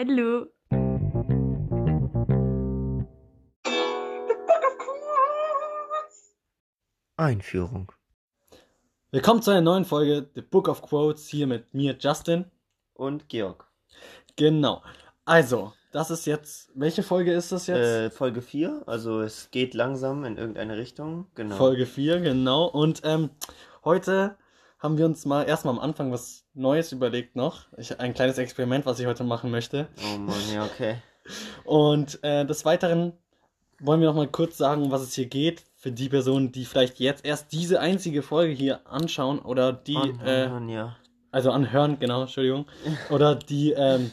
Hallo. Einführung. Willkommen zu einer neuen Folge The Book of Quotes hier mit mir, Justin. Und Georg. Genau. Also, das ist jetzt. Welche Folge ist das jetzt? Äh, Folge 4, also es geht langsam in irgendeine Richtung. Genau. Folge 4, genau. Und ähm, heute haben wir uns mal erstmal am Anfang was Neues überlegt noch. Ich, ein kleines Experiment, was ich heute machen möchte. Oh Mann, ja, okay. Und äh, des Weiteren wollen wir noch mal kurz sagen, um was es hier geht. Für die Personen, die vielleicht jetzt erst diese einzige Folge hier anschauen oder die, äh, Mann, ja. also anhören, genau, Entschuldigung. Oder die, ähm,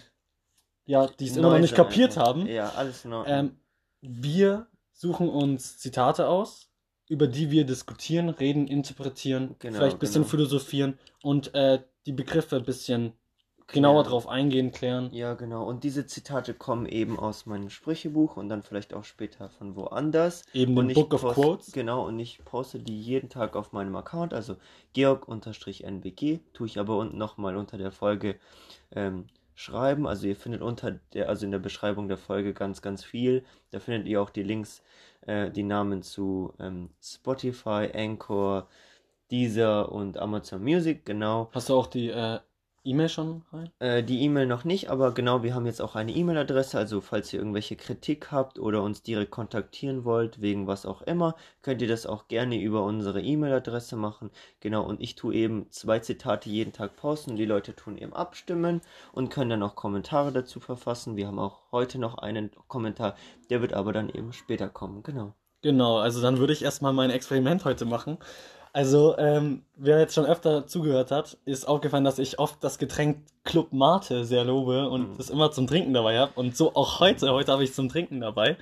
ja, die es immer noch nicht kapiert haben. Ja, alles in Ordnung. Ähm, wir suchen uns Zitate aus, über die wir diskutieren, reden, interpretieren, Genau, vielleicht ein bisschen genau. philosophieren und äh, die Begriffe ein bisschen genauer Klären. drauf eingehen, klären. Ja, genau. Und diese Zitate kommen eben aus meinem Sprüchebuch und dann vielleicht auch später von woanders. Eben und den Book of post- Quotes. Genau, und ich poste die jeden Tag auf meinem Account, also georg-nbg, tue ich aber unten nochmal unter der Folge ähm, schreiben. Also ihr findet unter der, also in der Beschreibung der Folge ganz, ganz viel. Da findet ihr auch die Links, äh, die Namen zu ähm, Spotify, Anchor, Deezer und Amazon Music, genau. Hast du auch die äh, E-Mail schon rein? Äh, die E-Mail noch nicht, aber genau, wir haben jetzt auch eine E-Mail-Adresse, also falls ihr irgendwelche Kritik habt oder uns direkt kontaktieren wollt, wegen was auch immer, könnt ihr das auch gerne über unsere E-Mail-Adresse machen. Genau, und ich tue eben zwei Zitate jeden Tag posten, die Leute tun eben abstimmen und können dann auch Kommentare dazu verfassen. Wir haben auch heute noch einen Kommentar, der wird aber dann eben später kommen, genau. Genau, also dann würde ich erstmal mein Experiment heute machen. Also, ähm, wer jetzt schon öfter zugehört hat, ist aufgefallen, dass ich oft das Getränk Club Mate sehr lobe und Mhm. es immer zum Trinken dabei habe. Und so auch heute. Heute habe ich es zum Trinken dabei.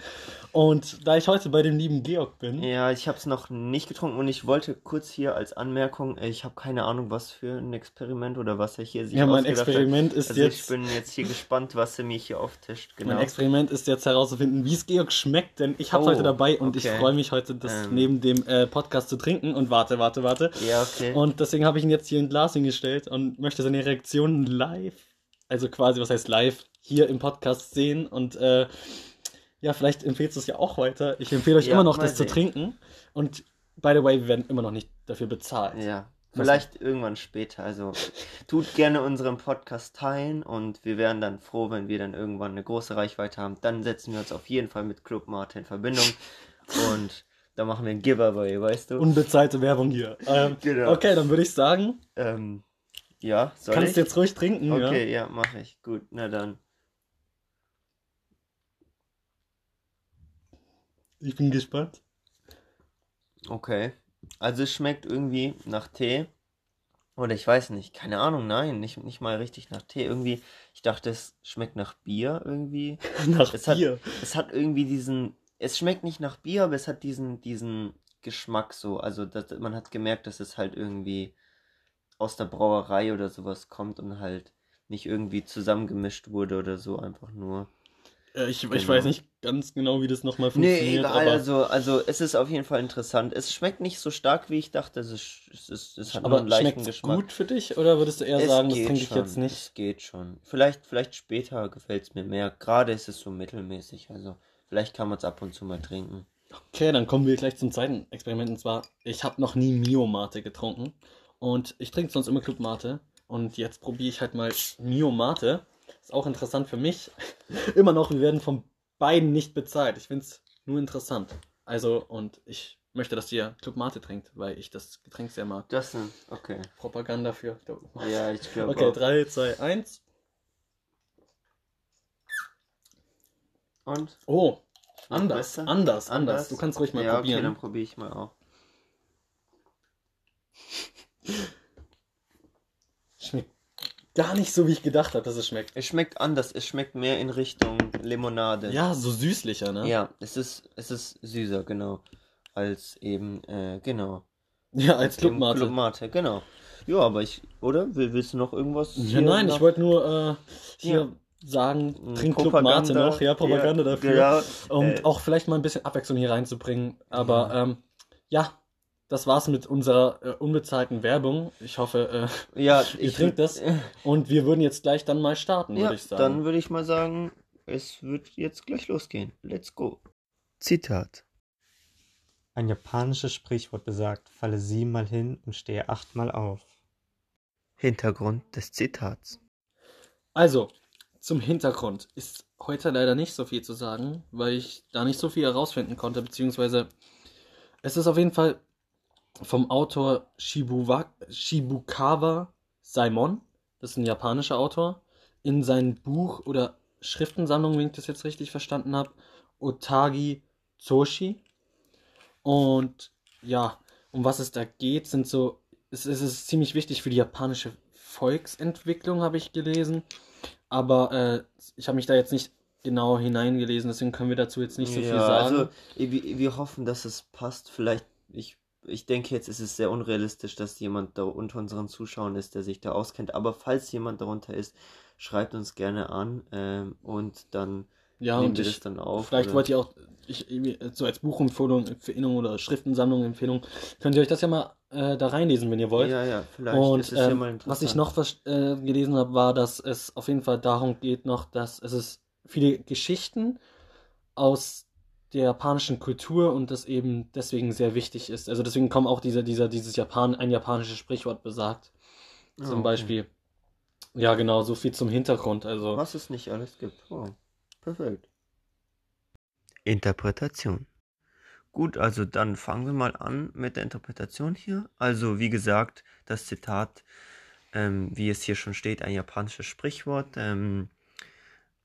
Und da ich heute bei dem lieben Georg bin, Ja, ich habe es noch nicht getrunken und ich wollte kurz hier als Anmerkung, ich habe keine Ahnung, was für ein Experiment oder was er hier sich ja, mein ausgedacht hat. Experiment ist Also ich jetzt. bin jetzt hier gespannt, was er mir hier auftischt. Genau. Mein Experiment ist jetzt herauszufinden, wie es Georg schmeckt, denn ich habe es Oh, heute dabei und ich okay. freue mich heute, das Ähm. neben dem äh, Podcast zu trinken. Und warte, warte, warte. Ja, okay. Und deswegen habe ich ihn jetzt hier in Glas hingestellt und möchte seine Reaktionen live, also quasi, was heißt live, hier im Podcast sehen. Und äh, ja, vielleicht empfehlst du es ja auch weiter. Ich empfehle euch Ja, immer noch, das zu sehen. trinken. Und by the way, wir werden immer noch nicht dafür bezahlt. ja, vielleicht irgendwann später. Also tut gerne unseren Podcast teilen und wir wären dann froh, wenn wir dann irgendwann eine große Reichweite haben. Dann setzen wir uns auf jeden Fall mit Club Mate in Verbindung und da machen wir ein Giveaway, weißt du? Unbezahlte Werbung hier. Ähm, Genau. Okay, dann würde ich sagen, ähm, ja, soll kannst ich? du jetzt ruhig trinken. Ja? Okay, ja, mache ich. Gut, na dann. Ich bin gespannt. Okay. Also es schmeckt irgendwie nach Tee. Oder ich weiß nicht, keine Ahnung, nein, nicht, nicht mal richtig nach Tee. Irgendwie, ich dachte, es schmeckt nach Bier irgendwie. Nach Es hat, Bier. es hat irgendwie diesen, es schmeckt nicht nach Bier, aber es hat diesen, diesen Geschmack so. Also das, man hat gemerkt, dass es halt irgendwie aus der Brauerei oder sowas kommt und halt nicht irgendwie zusammengemischt wurde oder so, einfach nur. Äh, Ich, ich Genau. weiß nicht ganz genau, wie das nochmal Nee, funktioniert. egal, aber also, also es ist auf jeden Fall interessant. Es schmeckt nicht so stark, wie ich dachte. Es, ist, es, ist, es hat aber einen leichten schmeckt Geschmack. gut für dich oder würdest du eher Es sagen, das trinke ich jetzt nicht? Es geht schon. Vielleicht, vielleicht später gefällt es mir mehr. Gerade ist es so mittelmäßig. Also vielleicht kann man es ab und zu mal trinken. Okay, dann kommen wir gleich zum zweiten Experiment. Und zwar, ich habe noch nie Mio Mate getrunken. Und ich trinke sonst immer Club Mate. Und jetzt probiere ich halt mal Mio Mate. Ist auch interessant für mich. immer noch, wir werden von beiden nicht bezahlt. Ich finde es nur interessant. Also, und ich möchte, dass ihr Club Mate trinkt, weil ich das Getränk sehr mag. Das sind, okay. Propaganda für. Ja, ich glaube Okay, auch. 3, 2, 1. Und? Oh, Anders, besser? anders, anders. Du kannst ruhig mal ja, okay, probieren. dann probiere ich mal auch. Schmeckt gar nicht so, wie ich gedacht habe, dass es schmeckt. Es schmeckt anders. Es schmeckt mehr in Richtung Limonade. Ja, so süßlicher, ne? Ja, es ist, es ist süßer, genau. Als eben, äh, genau. Ja, als Eben Clubmate. Club Mate, genau. Ja, aber ich, oder? Will, willst du noch irgendwas? Ja, nein, noch- ich wollte nur äh, hier Ja. Sagen, Mm, trink Club Mate noch, ja, Propaganda ja, dafür. genau, Und äh, auch vielleicht mal ein bisschen Abwechslung hier reinzubringen. Aber ähm, ja, das war's mit unserer äh, unbezahlten Werbung. Ich hoffe, äh, Ja, ihr ich trinkt das. Und wir würden jetzt gleich dann mal starten, Ja, würde ich sagen. dann würde ich mal sagen, es wird jetzt gleich losgehen. Let's go. Zitat. Ein japanisches Sprichwort besagt, falle siebenmal hin und stehe achtmal auf. Hintergrund des Zitats. Also, zum Hintergrund ist heute leider nicht so viel zu sagen, weil ich da nicht so viel herausfinden konnte, beziehungsweise es ist auf jeden Fall vom Autor Shibuwa, Shibukawa Saimon, das ist ein japanischer Autor, in seinem Buch oder Schriftensammlung, wenn ich das jetzt richtig verstanden habe, Otagi Zoshi. Und ja, um was es da geht, sind so, es, es ist ziemlich wichtig für die japanische Volksentwicklung, habe ich gelesen. Aber äh, ich habe mich da jetzt nicht genau hineingelesen, deswegen können wir dazu jetzt nicht so viel ja, sagen. also wir, wir hoffen, dass es passt. Vielleicht, ich, ich denke jetzt ist es sehr unrealistisch, dass jemand da unter unseren Zuschauern ist, der sich da auskennt. Aber falls jemand darunter ist, schreibt uns gerne an ähm, und dann ja, nehmen und wir ich, das dann auf. vielleicht oder- wollt ihr auch, ich, so als Buchempfehlung Empfehlung oder Schriftensammlung Empfehlung, könnt ihr euch das ja mal äh, da reinlesen, wenn ihr wollt. Ja, ja, vielleicht Und ist es ja ähm, was ich noch äh, gelesen habe, war, dass es auf jeden Fall darum geht noch, dass es ist viele Geschichten aus der japanischen Kultur und das eben deswegen sehr wichtig ist. Also deswegen kommen auch diese, dieser, dieses Japan, ein japanisches Sprichwort besagt. Ah, Zum okay. Beispiel. Ja, genau, so viel zum Hintergrund. Also. Was es nicht alles gibt. Wow. Perfekt. Interpretation. Gut, also dann fangen wir mal an mit der Interpretation hier. Also wie gesagt, das Zitat, ähm, wie es hier schon steht, ein japanisches Sprichwort. Ähm,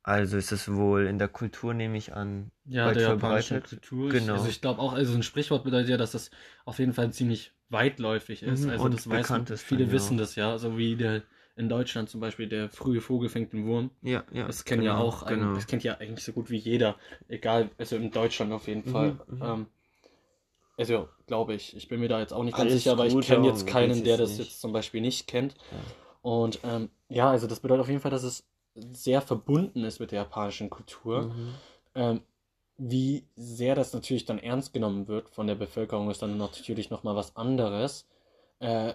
also ist es wohl in der Kultur, nehme ich an, Ja, der japanischen. Kultur. Genau. Also ich glaube auch, also ein Sprichwort bedeutet ja, dass das auf jeden Fall ziemlich weitläufig ist. Mhm, also und das weiß ist viele dann, ja. wissen das ja, so wie der in Deutschland zum Beispiel der frühe Vogel fängt den Wurm. Ja, ja. Das kennt ja genau, auch, ein, Genau. das kennt ja eigentlich so gut wie jeder, egal, also in Deutschland auf jeden Mhm, Fall. mhm. Ähm, also glaube ich, ich bin mir da jetzt auch nicht ganz Alles sicher, aber ich kenne jetzt keinen, der das nicht. jetzt zum Beispiel nicht kennt. Ja. Und ähm, ja, also das bedeutet auf jeden Fall, dass es sehr verbunden ist mit der japanischen Kultur. Mhm. Ähm, wie sehr das natürlich dann ernst genommen wird von der Bevölkerung, ist dann natürlich nochmal was anderes. Äh,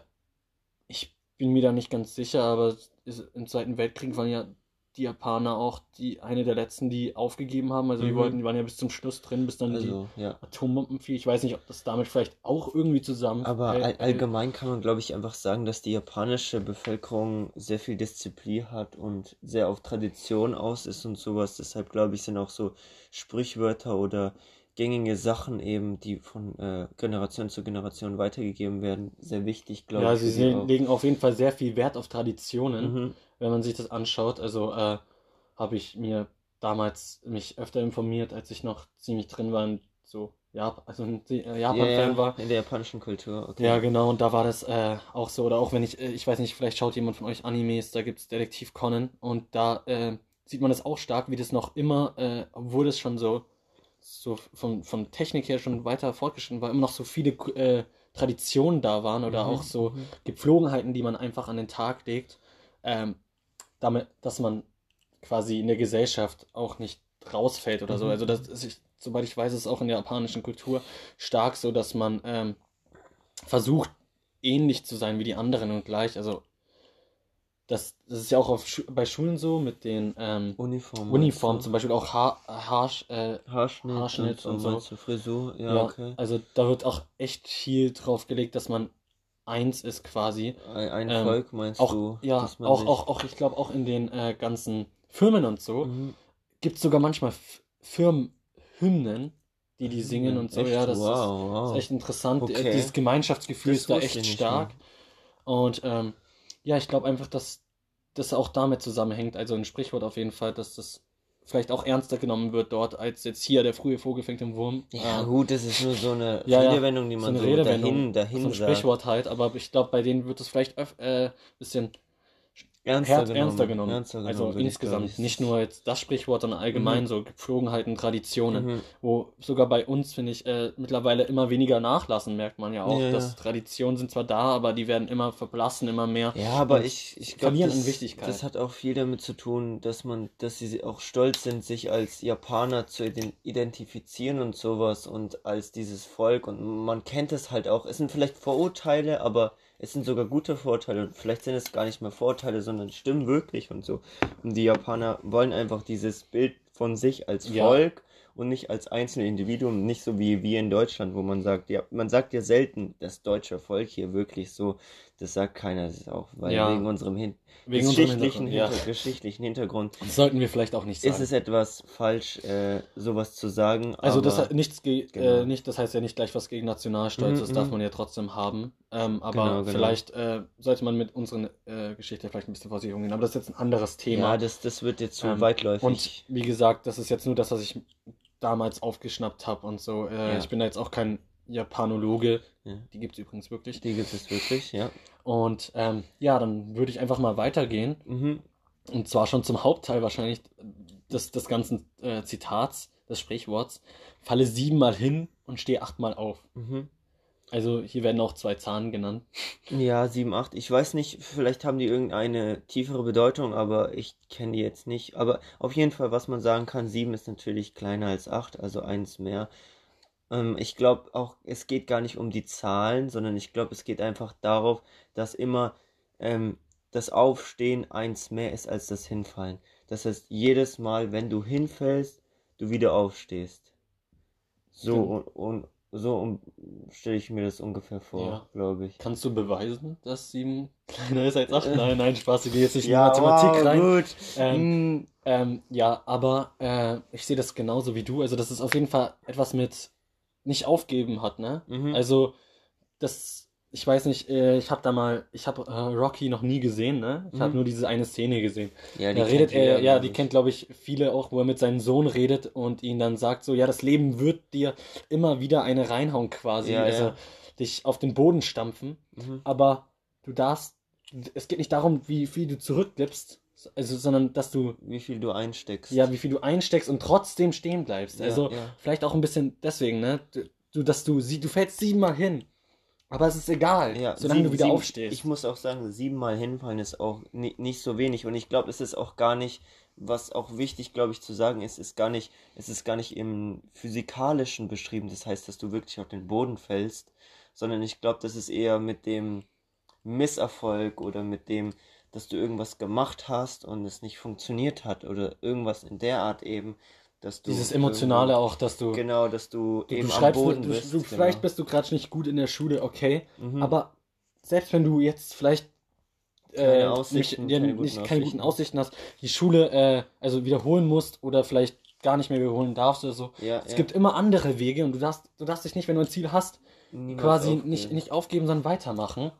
ich bin mir da nicht ganz sicher, aber im Zweiten Weltkrieg waren ja die Japaner auch die eine der letzten, die aufgegeben haben. Also die Mhm. wollten, die waren ja bis zum Schluss drin, bis dann die Also, ja. Atombomben fiel. Ich weiß nicht, ob das damit vielleicht auch irgendwie zusammen. Aber all, allgemein kann man, glaube ich, einfach sagen, dass die japanische Bevölkerung sehr viel Disziplin hat und sehr auf Tradition aus ist und sowas. Deshalb, glaube ich, sind auch so Sprichwörter oder gängige Sachen eben, die von äh, Generation zu Generation weitergegeben werden, sehr wichtig, glaube ja, ich. sie die se- auch. legen auf jeden Fall sehr viel Wert auf Traditionen. Mhm. Wenn man sich das anschaut. Also äh, habe ich mir damals mich öfter informiert, als ich noch ziemlich drin war in so Jap also ein äh, Ja, Japan-Fan ja, war. in der japanischen Kultur. Okay. Ja, genau, und da war das äh, auch so. Oder auch wenn ich, äh, ich weiß nicht, vielleicht schaut jemand von euch Animes, da gibt es Detektiv Conan und da äh, sieht man das auch stark, wie das noch immer, äh, obwohl es schon so, so von, von Technik her schon weiter fortgeschritten war, immer noch so viele äh, Traditionen da waren oder Mhm, auch so mhm. Gepflogenheiten, die man einfach an den Tag legt, ähm, damit, dass man quasi in der Gesellschaft auch nicht rausfällt oder so. Mhm. Also das ist, ich, soweit ich weiß, ist es auch in der japanischen Kultur stark so, dass man ähm, versucht, ähnlich zu sein wie die anderen und gleich. Also das, das ist ja auch auf bei Schulen so mit den ähm, Uniform. Uniformen, meinst zum Beispiel auch Haar, Haar, äh? Haarschnitt, Haarschnitt und so. meinst du Frisur? Ja, ja, okay. also da wird auch echt viel drauf gelegt, dass man eins ist quasi. Ein, ein Ähm, Volk meinst Auch, du? ja, auch, auch, auch, ich glaube auch in den äh, ganzen Firmen und so Mhm. gibt es sogar manchmal Firmenhymnen, die die singen und so. Echt? Ja, das wow, ist, wow. ist echt interessant. Okay. Dieses Gemeinschaftsgefühl Das ist da echt stark. Und ähm, ja, ich glaube einfach, dass das auch damit zusammenhängt, also ein Sprichwort auf jeden Fall, dass das vielleicht auch ernster genommen wird dort, als jetzt hier der frühe Vogel fängt den Wurm. Ja, Ähm, gut, das ist nur so eine Ja, Redewendung, die so man so, Redewendung, dahin, dahin so ein sagt. Sprichwort halt, aber ich glaube, bei denen wird es vielleicht öf äh, bisschen ernster, Herz genommen, ernster genommen. ernster genommen, also insgesamt, nicht nur jetzt das Sprichwort, sondern allgemein Mhm. so Gepflogenheiten, Traditionen, Mhm. wo sogar bei uns, finde ich, äh, mittlerweile immer weniger nachlassen, merkt man ja auch. Ja, dass ja. Traditionen sind zwar da, aber die werden immer verblassen, immer mehr. Ja, aber ich, ich glaube, das, das hat auch viel damit zu tun, dass man, dass sie auch stolz sind, sich als Japaner zu ident- identifizieren und sowas und als dieses Volk und man kennt es halt auch. Es sind vielleicht Vorurteile, aber es sind sogar gute Vorurteile und vielleicht sind es gar nicht mehr Vorurteile, sondern stimmen wirklich und so. Und die Japaner wollen einfach dieses Bild von sich als Ja. Volk und nicht als einzelne Individuum, nicht so wie wir in Deutschland, wo man sagt, ja, man sagt ja selten, das deutsche Volk hier wirklich so, das sagt keiner, das ist auch, weil Ja. wegen unserem Hin Wegen unserem geschichtlichen, Hintergrund, ja. Hinter geschichtlichen Hintergrund Das sollten wir vielleicht auch nicht sagen. ist es etwas falsch, äh, sowas zu sagen. Also das nichts ge Genau. äh, nicht, das heißt ja nicht gleich was gegen Nationalstolz, Mhm, das darf mhm. man ja trotzdem haben. Ähm, aber Genau, genau. vielleicht äh, sollte man mit unserer äh, Geschichte vielleicht ein bisschen vorsichtig umgehen. Aber das ist jetzt ein anderes Thema. ja, das, das wird jetzt zu Ähm, weitläufig. Und wie gesagt, das ist jetzt nur das, was ich damals aufgeschnappt habe und so. Äh, Ja. Ich bin da jetzt auch kein Japanologe. Ja. Die gibt es übrigens wirklich. die gibt es wirklich, ja. Und ähm, ja, dann würde ich einfach mal weitergehen. Mhm. Und zwar schon zum Hauptteil wahrscheinlich des, des ganzen äh, Zitats, des Sprichworts. Falle siebenmal hin und stehe achtmal auf. Mhm. Also hier werden auch zwei Zahlen genannt. Ja, 7, 8. Ich weiß nicht, vielleicht haben die irgendeine tiefere Bedeutung, aber ich kenne die jetzt nicht. Aber auf jeden Fall, was man sagen kann, 7 ist natürlich kleiner als 8, also eins mehr. Ähm, ich glaube auch, es geht gar nicht um die Zahlen, sondern ich glaube, es geht einfach darauf, dass immer ähm, das Aufstehen eins mehr ist als das Hinfallen. Das heißt, jedes Mal, wenn du hinfällst, du wieder aufstehst. So und, und so um, stelle ich mir das ungefähr vor, Ja. glaube ich. Kannst du beweisen, dass sieben kleiner ist als acht? Nein, nein, Spaß, ich gehe jetzt nicht in Ja, Mathematik wow, rein. gut. Ähm, Mm, Ähm, ja, aber äh, ich sehe das genauso wie du. Also, das ist auf jeden Fall etwas mit nicht aufgeben hat, ne? Mhm. Also, das, ich weiß nicht, äh, ich habe da mal, ich habe äh, Rocky noch nie gesehen, ne? Ich habe Mhm. nur diese eine Szene gesehen. ja, Da kennt redet er, ja, glaub die kennt, glaube ich, viele auch, wo er mit seinem Sohn redet und ihn dann sagt, so, ja, das Leben wird dir immer wieder eine reinhauen quasi, Ja, also ja. dich auf den Boden stampfen, Mhm. aber du darfst, es geht nicht darum, wie viel du zurückgibst, also, sondern dass du, Wie viel du einsteckst. ja, wie viel du einsteckst und trotzdem stehen bleibst. Ja, also, ja. vielleicht auch ein bisschen deswegen, ne, du, dass du, sie, du fällst siebenmal hin, aber es ist egal, Ja, solange sieben- du wieder sieben- aufstehst. Ich muss auch sagen, siebenmal hinfallen ist auch ni nicht so wenig. Und ich glaube, es ist auch gar nicht, was auch wichtig, glaube ich, zu sagen ist, ist gar nicht, es ist gar nicht im Physikalischen beschrieben. Das heißt, dass du wirklich auf den Boden fällst, sondern ich glaube, das ist eher mit dem Misserfolg oder mit dem, dass du irgendwas gemacht hast und es nicht funktioniert hat oder irgendwas in der Art eben, dass du Dieses Emotionale auch, dass du, Genau, dass du, du, eben du am Boden du, bist. du, genau. vielleicht bist du gerade nicht gut in der Schule, okay, Mhm. Aber selbst wenn du jetzt vielleicht Keine äh, Aussichten, nicht, keine nicht guten keine guten Aussichten. Aussichten hast, die Schule äh, also wiederholen musst oder vielleicht gar nicht mehr wiederholen darfst oder so. ja, Es ja. gibt immer andere Wege und du darfst, du darfst dich nicht, wenn du ein Ziel hast, Niemals quasi aufgeben. nicht, nicht aufgeben, sondern weitermachen.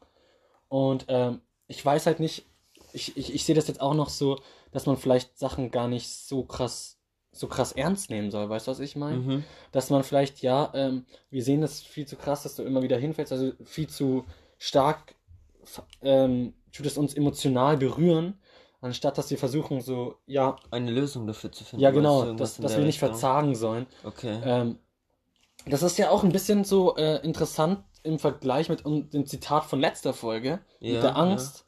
Und ähm, ich weiß halt nicht, ich, ich, ich sehe das jetzt auch noch so, dass man vielleicht Sachen gar nicht so krass, so krass ernst nehmen soll. Weißt du, was ich meine? Mhm. dass man vielleicht, ja, ähm, wir sehen das viel zu krass, dass du immer wieder hinfällst, also viel zu stark ähm, tut es uns emotional berühren, anstatt dass wir versuchen, so, ja, Eine Lösung dafür zu finden. ja genau, dass, dass wir nicht Richtung. verzagen sollen. Okay. Ähm, das ist ja auch ein bisschen so äh, interessant im Vergleich mit un- dem Zitat von letzter Folge, Ja, mit der Angst,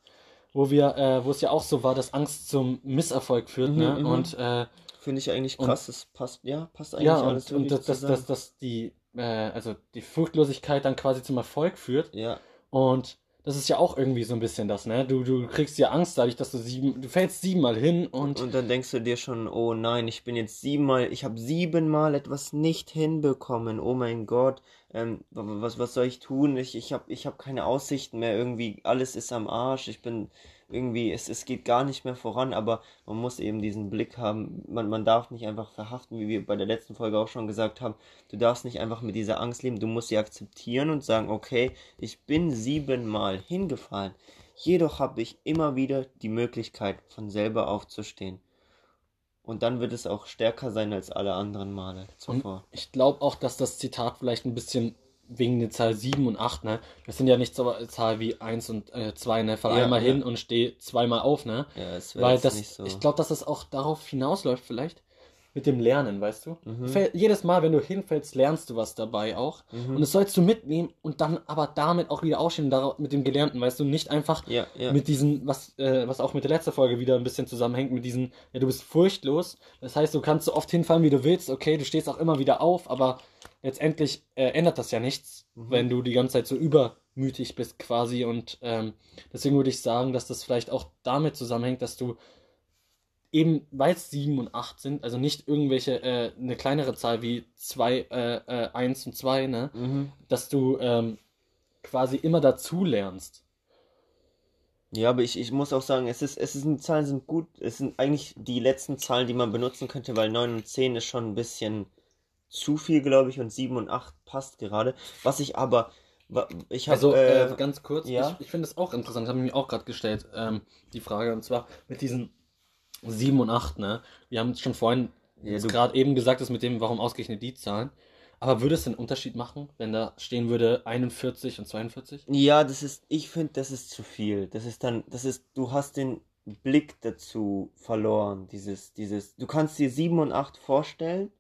wo wir, äh, wo es ja auch so war, dass Angst zum Misserfolg führt, Mhm, ne? mhm. Und äh, Finde ich eigentlich und- krass. Das passt, ja, passt eigentlich ja, alles und, und wirklich dass, dass, dass, dass die, äh, also die Furchtlosigkeit dann quasi zum Erfolg führt. Ja, Und das ist ja auch irgendwie so ein bisschen das, ne? Du, du kriegst ja Angst dadurch, dass du sieben, du fällst siebenmal hin und, und dann denkst du dir schon, oh nein, ich bin jetzt siebenmal, ich habe siebenmal etwas nicht hinbekommen. Oh mein Gott, ähm, wa- was, was soll ich tun? Ich, ich habe ich hab keine Aussichten mehr. Irgendwie alles ist am Arsch. Ich bin irgendwie, es, es geht gar nicht mehr voran, aber man muss eben diesen Blick haben. Man, man darf nicht einfach verhaften, wie wir bei der letzten Folge auch schon gesagt haben. Du darfst nicht einfach mit dieser Angst leben. Du musst sie akzeptieren und sagen, okay, ich bin siebenmal hingefallen. Jedoch habe ich immer wieder die Möglichkeit, von selber aufzustehen. Und dann wird es auch stärker sein als alle anderen Male zuvor. ich glaube auch, dass das Zitat vielleicht ein bisschen wegen der Zahl 7 und 8, ne? Das sind ja nicht so eine Zahl wie 1 und äh, 2, ne? Fall Ja, einmal ja. hin und steh zweimal auf, ne? Ja, es wäre Weil das, nicht so. ich glaube, dass das auch darauf hinausläuft, vielleicht mit dem Lernen, weißt du? Mhm. Jedes Mal, wenn du hinfällst, lernst du was dabei auch. Mhm. Und das sollst du mitnehmen und dann aber damit auch wieder ausstehen, darauf- mit dem Gelernten, weißt du? Nicht einfach ja, ja. mit diesen, was, äh, was auch mit der letzten Folge wieder ein bisschen zusammenhängt, mit diesen, ja, du bist furchtlos. Das heißt, du kannst so oft hinfallen, wie du willst, okay, du stehst auch immer wieder auf, aber letztendlich äh, ändert das ja nichts, Mhm. wenn du die ganze Zeit so übermütig bist quasi. Und ähm, deswegen würde ich sagen, dass das vielleicht auch damit zusammenhängt, dass du eben, weil es 7 und 8 sind, also nicht irgendwelche, äh, eine kleinere Zahl wie 2, äh, äh, 1 und 2, ne, Mhm. dass du ähm, quasi immer dazu lernst. Ja, aber ich, ich muss auch sagen, es ist, es ist, die Zahlen sind gut. Es sind eigentlich die letzten Zahlen, die man benutzen könnte, weil 9 und 10 ist schon ein bisschen zu viel, glaube ich, und 7 und 8 passt gerade. Was ich aber, ich habe, Also äh, äh, ganz kurz, ja? ich, ich finde es auch interessant, habe ich mir auch gerade gestellt, ähm, die Frage, und zwar mit diesen 7 und 8, ne? Wir haben es schon vorhin Ja, gerade eben gesagt, dass mit dem, warum ausgerechnet die Zahlen. Aber würde es einen Unterschied machen, wenn da stehen würde 41 und 42? ja, das ist, ich finde, das ist zu viel. Das ist dann, das ist, du hast den Blick dazu verloren. Dieses, dieses, du kannst dir 7 und 8 vorstellen.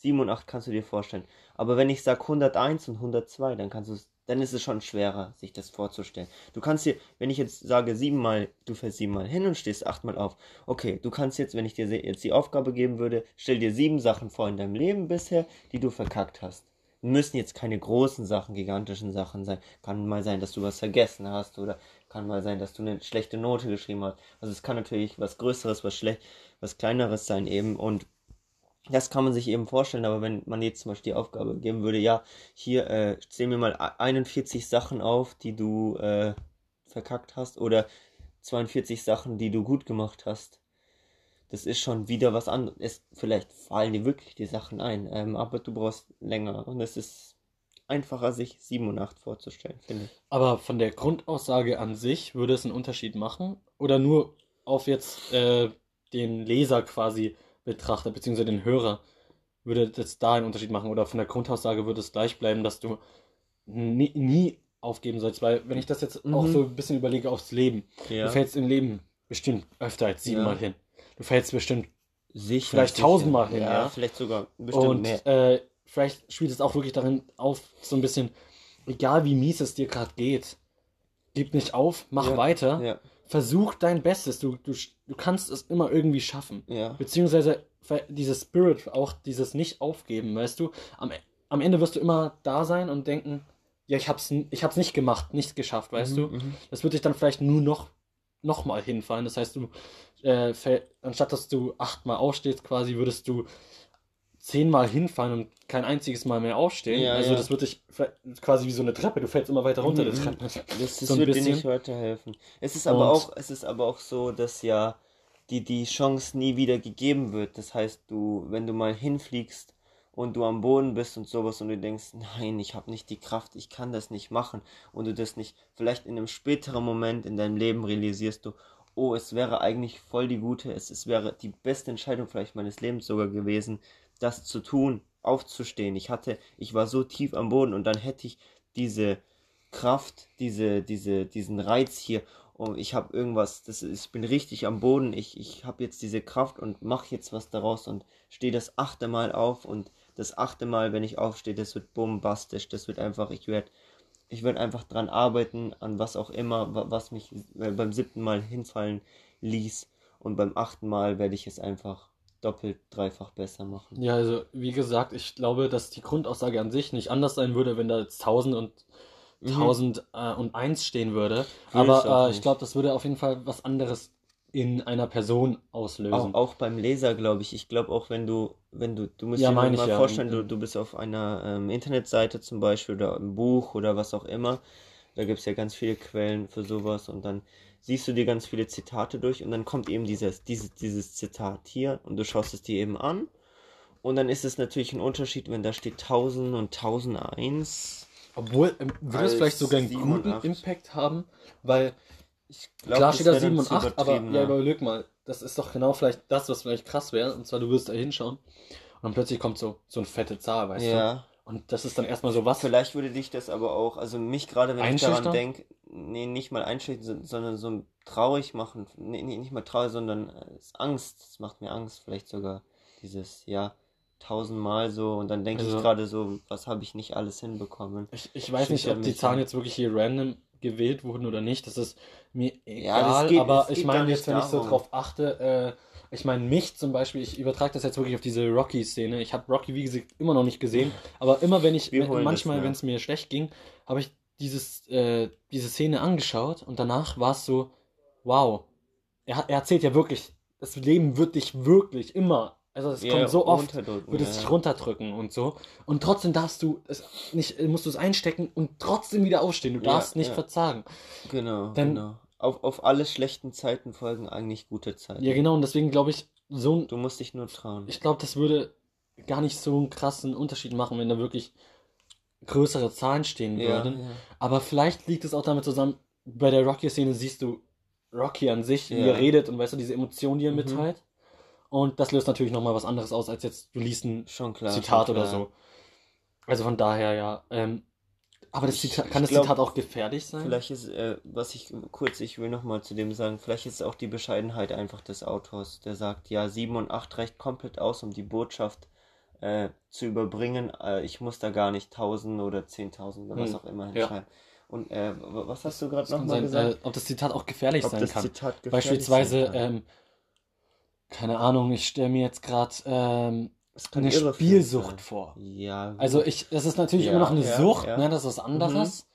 7 und 8 kannst du dir vorstellen. Aber wenn ich sage 101 und 102, dann kannst du dann ist es schon schwerer, sich das vorzustellen. Du kannst dir, wenn ich jetzt sage siebenmal, du fällst siebenmal hin und stehst achtmal auf. Okay, du kannst jetzt, wenn ich dir jetzt die Aufgabe geben würde, stell dir sieben Sachen vor in deinem Leben bisher, die du verkackt hast. Müssen jetzt keine großen Sachen, gigantischen Sachen sein. Kann mal sein, dass du was vergessen hast oder kann mal sein, dass du eine schlechte Note geschrieben hast. Also es kann natürlich was Größeres, was schlecht, was Kleineres sein eben und das kann man sich eben vorstellen, aber wenn man jetzt zum Beispiel die Aufgabe geben würde, ja, hier äh, zähl mir mal 41 Sachen auf, die du äh, verkackt hast oder 42 Sachen, die du gut gemacht hast. Das ist schon wieder was anderes. Es, vielleicht fallen dir wirklich die Sachen ein, ähm, aber du brauchst länger und es ist einfacher, sich 7 und 8 vorzustellen, finde ich. Aber von der Grundaussage an sich würde es einen Unterschied machen? Oder nur auf jetzt äh, den Leser quasi betrachtet, beziehungsweise den Hörer, würde das da einen Unterschied machen? Oder von der Grundaussage würde es gleich bleiben, dass du nie, nie aufgeben sollst? Weil, wenn ich das jetzt auch Mhm. so ein bisschen überlege aufs Leben, Ja, du fällst im Leben bestimmt öfter als siebenmal Ja. hin. Du fällst bestimmt sicher. vielleicht sicher. tausendmal hin, ja. Vielleicht sogar bestimmt und mehr. äh, vielleicht spielt es auch wirklich darin auf, so ein bisschen, egal wie mies es dir gerade geht, gib nicht auf, mach Ja, weiter, Ja, versuch dein Bestes, du, du, du kannst es immer irgendwie schaffen. ja. Beziehungsweise dieses Spirit, auch dieses Nicht-Aufgeben, weißt du, am, am Ende wirst du immer da sein und denken, ja, ich hab's, ich hab's nicht gemacht, nicht geschafft, weißt du. Mhm, Das wird dich dann vielleicht nur noch, noch mal hinfallen. Das heißt, du, äh, anstatt dass du achtmal aufstehst, quasi, würdest du zehnmal hinfallen und kein einziges Mal mehr aufstehen. Ja, also ja. das wird dich quasi wie so eine Treppe, du fällst immer weiter runter, Mhm, die Treppe. Das, das So wird dir bisschen. nicht weiterhelfen. Es ist aber Und- auch, es ist aber auch so, dass ja die, die Chance nie wieder gegeben wird. Das heißt, du, wenn du mal hinfliegst und du am Boden bist und sowas und du denkst, nein, ich habe nicht die Kraft, ich kann das nicht machen und du das nicht, vielleicht in einem späteren Moment in deinem Leben realisierst du, oh, es wäre eigentlich voll die gute, es, es wäre die beste Entscheidung vielleicht meines Lebens sogar gewesen, das zu tun, aufzustehen. Ich hatte, ich war so tief am Boden und dann hätte ich diese Kraft, diese, diese, diesen Reiz hier. Und ich habe irgendwas, das ist, ich bin richtig am Boden. Ich, ich habe jetzt diese Kraft und mache jetzt was daraus und stehe das achte Mal auf und das achte Mal, wenn ich aufstehe, das wird bombastisch. Das wird einfach, ich werde, ich werde einfach dran arbeiten, an was auch immer, wa- was mich äh, beim siebten Mal hinfallen ließ. Und beim achten Mal werde ich es einfach doppelt, dreifach besser machen. Ja, also wie gesagt, ich glaube, dass die Grundaussage an sich nicht anders sein würde, wenn da jetzt 1000 und Mhm. 1000 äh, und 1 stehen würde. Ich Aber auch äh, ich glaube, das würde auf jeden Fall was anderes in einer Person auslösen. Auch, auch beim Leser, glaube ich. Ich glaube auch, wenn du, wenn du, du musst Ja, dir ich mal ja. vorstellen, du, Und, du bist auf einer ähm, Internetseite zum Beispiel oder im Buch oder was auch immer. Da gibt es ja ganz viele Quellen für sowas und dann siehst du dir ganz viele Zitate durch und dann kommt eben dieses, dieses, dieses Zitat hier und du schaust es dir eben an. Und dann ist es natürlich ein Unterschied, wenn da steht 1000 und 1001. Obwohl, ähm, würde es vielleicht sogar einen 7 und guten 8. Impact haben, weil Ich glaub, klar steht da wär dann 7 und zu 8, aber ja, ja. überleg mal, das ist doch genau vielleicht das, was vielleicht krass wäre, und zwar du wirst da hinschauen und dann plötzlich kommt so, so eine fette Zahl, weißt du? Ja, Und das ist dann erstmal so was. Vielleicht würde dich das aber auch, also mich gerade, wenn ich daran denke, nee, nicht mal einschüchtern, sondern so traurig machen. Nee, nee, nicht mal traurig, sondern äh, es ist Angst. Das macht mir Angst, vielleicht sogar dieses, ja, tausendmal so. Und dann denke Also- ich gerade so, was habe ich nicht alles hinbekommen. Ich, ich weiß nicht, ob die Zahlen jetzt wirklich hier random gewählt wurden oder nicht. Das ist mir Ja, das egal, geht- aber es ich meine jetzt, wenn ich so darum. drauf achte, äh, ich meine mich zum Beispiel, ich übertrage das jetzt wirklich auf diese Rocky-Szene. Ich habe Rocky, wie gesagt, immer noch nicht gesehen, aber immer wenn ich, manchmal, nach. wenn es mir schlecht ging, habe ich dieses, äh, diese Szene angeschaut und danach war es so, wow, er, er erzählt ja wirklich, das Leben wird dich wirklich immer, also es Ja, kommt so oft, wird es ja. dich runterdrücken und so. Und trotzdem darfst du es nicht, musst du es einstecken und trotzdem wieder aufstehen. Du Ja, darfst nicht ja. verzagen. Genau, Dann- genau. Auf, auf alle schlechten Zeiten folgen eigentlich gute Zeiten. Ja, genau, und deswegen glaube ich, so ein, Du musst dich nur trauen. ich glaube, das würde gar nicht so einen krassen Unterschied machen, wenn da wirklich größere Zahlen stehen ja, würden. ja. Aber vielleicht liegt es auch damit zusammen, bei der Rocky-Szene siehst du Rocky an sich, wie Ja. er redet und weißt du, diese Emotionen, die er Mhm. mitteilt. Und das löst natürlich nochmal was anderes aus, als jetzt du liest ein klar. Zitat oder so. Also von daher, ja. Ähm, aber das Zitat, kann das glaub, Zitat auch gefährlich sein? Vielleicht ist, äh, was ich kurz, ich will nochmal zu dem sagen, vielleicht ist auch die Bescheidenheit einfach des Autors, der sagt, ja, 7 und 8 reicht komplett aus, um die Botschaft äh, zu überbringen. Äh, ich muss da gar nicht 1000 oder 10.000 oder was Hm, auch immer ja. hinschreiben. Und äh, was hast du gerade nochmal gesagt? äh, ob das Zitat auch gefährlich Ob sein das kann. Zitat gefährlich Beispielsweise, sein kann. ähm, keine Ahnung, ich stelle mir jetzt gerade ähm, eine Spielsucht sein. vor. Ja. Also ich, das ist natürlich Ja, immer noch eine ja, Sucht, ja. Mhm. ne? Das ist was anderes.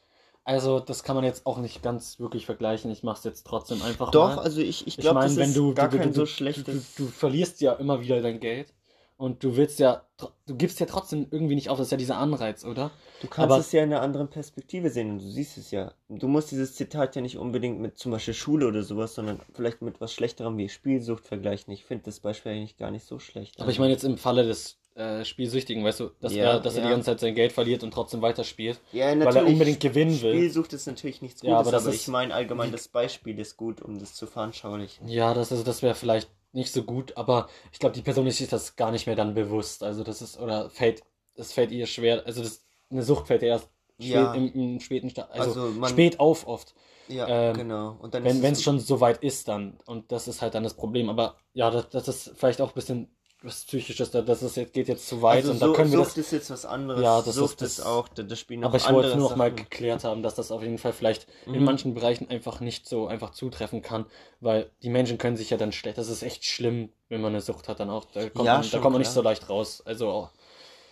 Also das kann man jetzt auch nicht ganz wirklich vergleichen. Ich mache es jetzt trotzdem einfach Doch, mal. also ich, ich Ich glaube, meine, das wenn ist du, gar du, kein du, so du, schlechtes... du, du verlierst ja immer wieder dein Geld und du willst ja, du gibst ja trotzdem irgendwie nicht auf. Das ist ja dieser Anreiz, oder? Du kannst Aber- es ja in einer anderen Perspektive sehen und du siehst es ja. Du musst dieses Zitat ja nicht unbedingt mit zum Beispiel Schule oder sowas, sondern vielleicht mit was Schlechterem wie Spielsucht vergleichen. Ich finde das Beispiel eigentlich gar nicht so schlecht. Aber ich meine jetzt im Falle des äh, Spielsüchtigen, weißt du, dass Ja, er, dass er die ja. ganze Zeit sein Geld verliert und trotzdem weiterspielt. ja, weil er unbedingt gewinnen will. Spielsucht ist natürlich nichts Gutes, Ja, aber, aber ist- ich meine allgemein, das Beispiel ist gut, um das zu veranschaulichen. Ja, das, also das wäre vielleicht nicht so gut, aber ich glaube, die Person ist sich das gar nicht mehr dann bewusst. Also das ist, oder fällt, das fällt ihr schwer, also das, eine Sucht fällt ihr erst spät, Ja. im, im späten Stadium, also, Also man- spät auf oft, Ja, Ähm, genau. Und dann wenn es schon so weit ist dann. Und das ist halt dann das Problem. Aber ja, das, das ist vielleicht auch ein bisschen was Psychisches, da- das ist jetzt, geht jetzt zu weit also und so, da können wir Sucht das ist jetzt was anderes. Ja, das Sucht ist- das- auch, da, da spielen noch Aber ich wollte nur noch mal geklärt haben, dass das auf jeden Fall vielleicht in Mhm. manchen Bereichen einfach nicht so einfach zutreffen kann, weil die Menschen können sich ja dann schlecht. Das ist echt schlimm, wenn man eine Sucht hat, dann auch. Da kommt, Ja, man, da schon kommt man nicht so leicht raus. Also auch.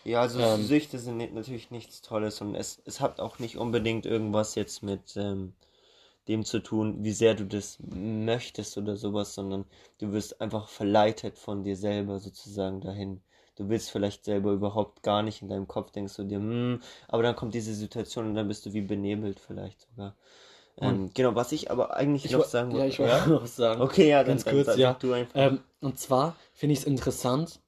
Ja, also Ähm, Süchte sind natürlich nichts Tolles und es, es hat auch nicht unbedingt irgendwas jetzt mit ähm, dem zu tun, wie sehr du das möchtest oder sowas, sondern du wirst einfach verleitet von dir selber sozusagen dahin. Du willst vielleicht selber überhaupt gar nicht in deinem Kopf, denkst du dir, hm, aber dann kommt diese Situation und dann bist du wie benebelt vielleicht sogar. Ähm, genau, was ich aber eigentlich Ich noch sagen ja, wollte. ich wollte noch was sagen. Okay, ja, dann, Ganz dann, kurz, dann ja. sag du einfach. Ähm, und zwar finde ich es interessant,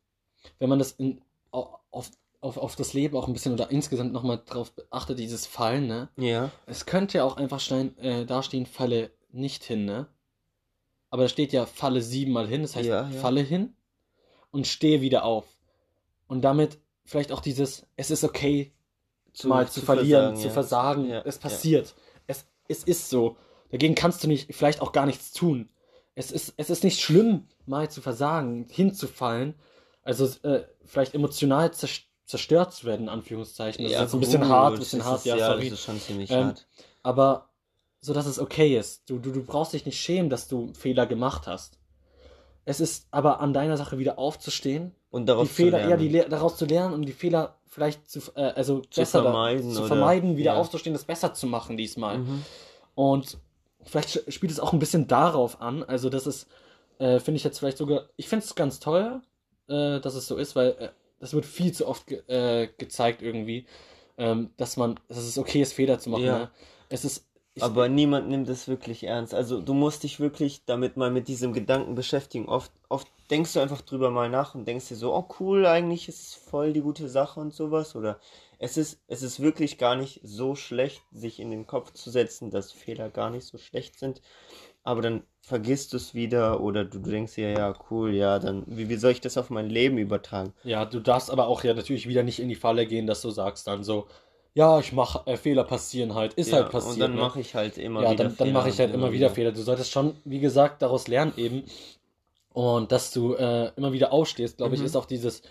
wenn man das in, au- auf, auf, auf das Leben auch ein bisschen oder insgesamt nochmal drauf beachtet, dieses Fallen, ne? ja, Es könnte ja auch einfach stein, äh, dastehen, falle nicht hin, ne? Aber da steht ja, falle siebenmal hin, das heißt, Ja, ja. falle hin und stehe wieder auf. Und damit vielleicht auch dieses, es ist okay, mal zu, verlieren, zu ja. versagen, es passiert. Es, es ist so. Dagegen kannst du nicht, vielleicht auch gar nichts tun. Es ist, es ist nicht schlimm, mal zu versagen, hinzufallen. Also äh, vielleicht emotional zers- zerstört zu werden, in Anführungszeichen. Das ist jetzt ein bisschen hart, ein bisschen hart, ist, ja, ja, sorry. das ist schon ziemlich Ähm, hart. aber so dass es okay ist. Du, du, du brauchst dich nicht schämen, dass du Fehler gemacht hast. Es ist aber an deiner Sache wieder aufzustehen, Und die daraus Fehler, zu ja, die lernen. Daraus zu lernen und die Fehler vielleicht zu, äh, also besser da- vermeiden zu oder- vermeiden, wieder ja. aufzustehen, das besser zu machen diesmal. Mhm. Und vielleicht spielt es auch ein bisschen darauf an. Also das ist, äh, finde ich jetzt vielleicht sogar, ich finde es ganz toll, äh, dass es so ist, weil äh, das wird viel zu oft ge äh, gezeigt irgendwie, ähm, dass man, dass es okay ist, Fehler zu machen. Ja. Ne? Es ist, ich, Aber niemand nimmt es wirklich ernst. Also du musst dich wirklich damit mal mit diesem Gedanken beschäftigen. Oft, oft denkst du einfach drüber mal nach und denkst dir so, oh cool, eigentlich ist es voll die gute Sache und sowas. Oder es ist, es ist wirklich gar nicht so schlecht, sich in den Kopf zu setzen, dass Fehler gar nicht so schlecht sind. Aber dann vergisst du es wieder oder du, du denkst dir, ja, cool, ja, dann, wie, wie soll ich das auf mein Leben übertragen? Ja, du darfst aber auch ja natürlich wieder nicht in die Falle gehen, dass du sagst dann so, ja, ich mache äh, Fehler passieren halt, ist ja, halt passiert. und dann ne? mache ich halt immer ja, wieder dann, dann mache ich halt immer wieder Fehler. Du solltest schon, wie gesagt, daraus lernen eben. Und dass du äh, immer wieder aufstehst, glaube ich, Mhm. ist auch dieses,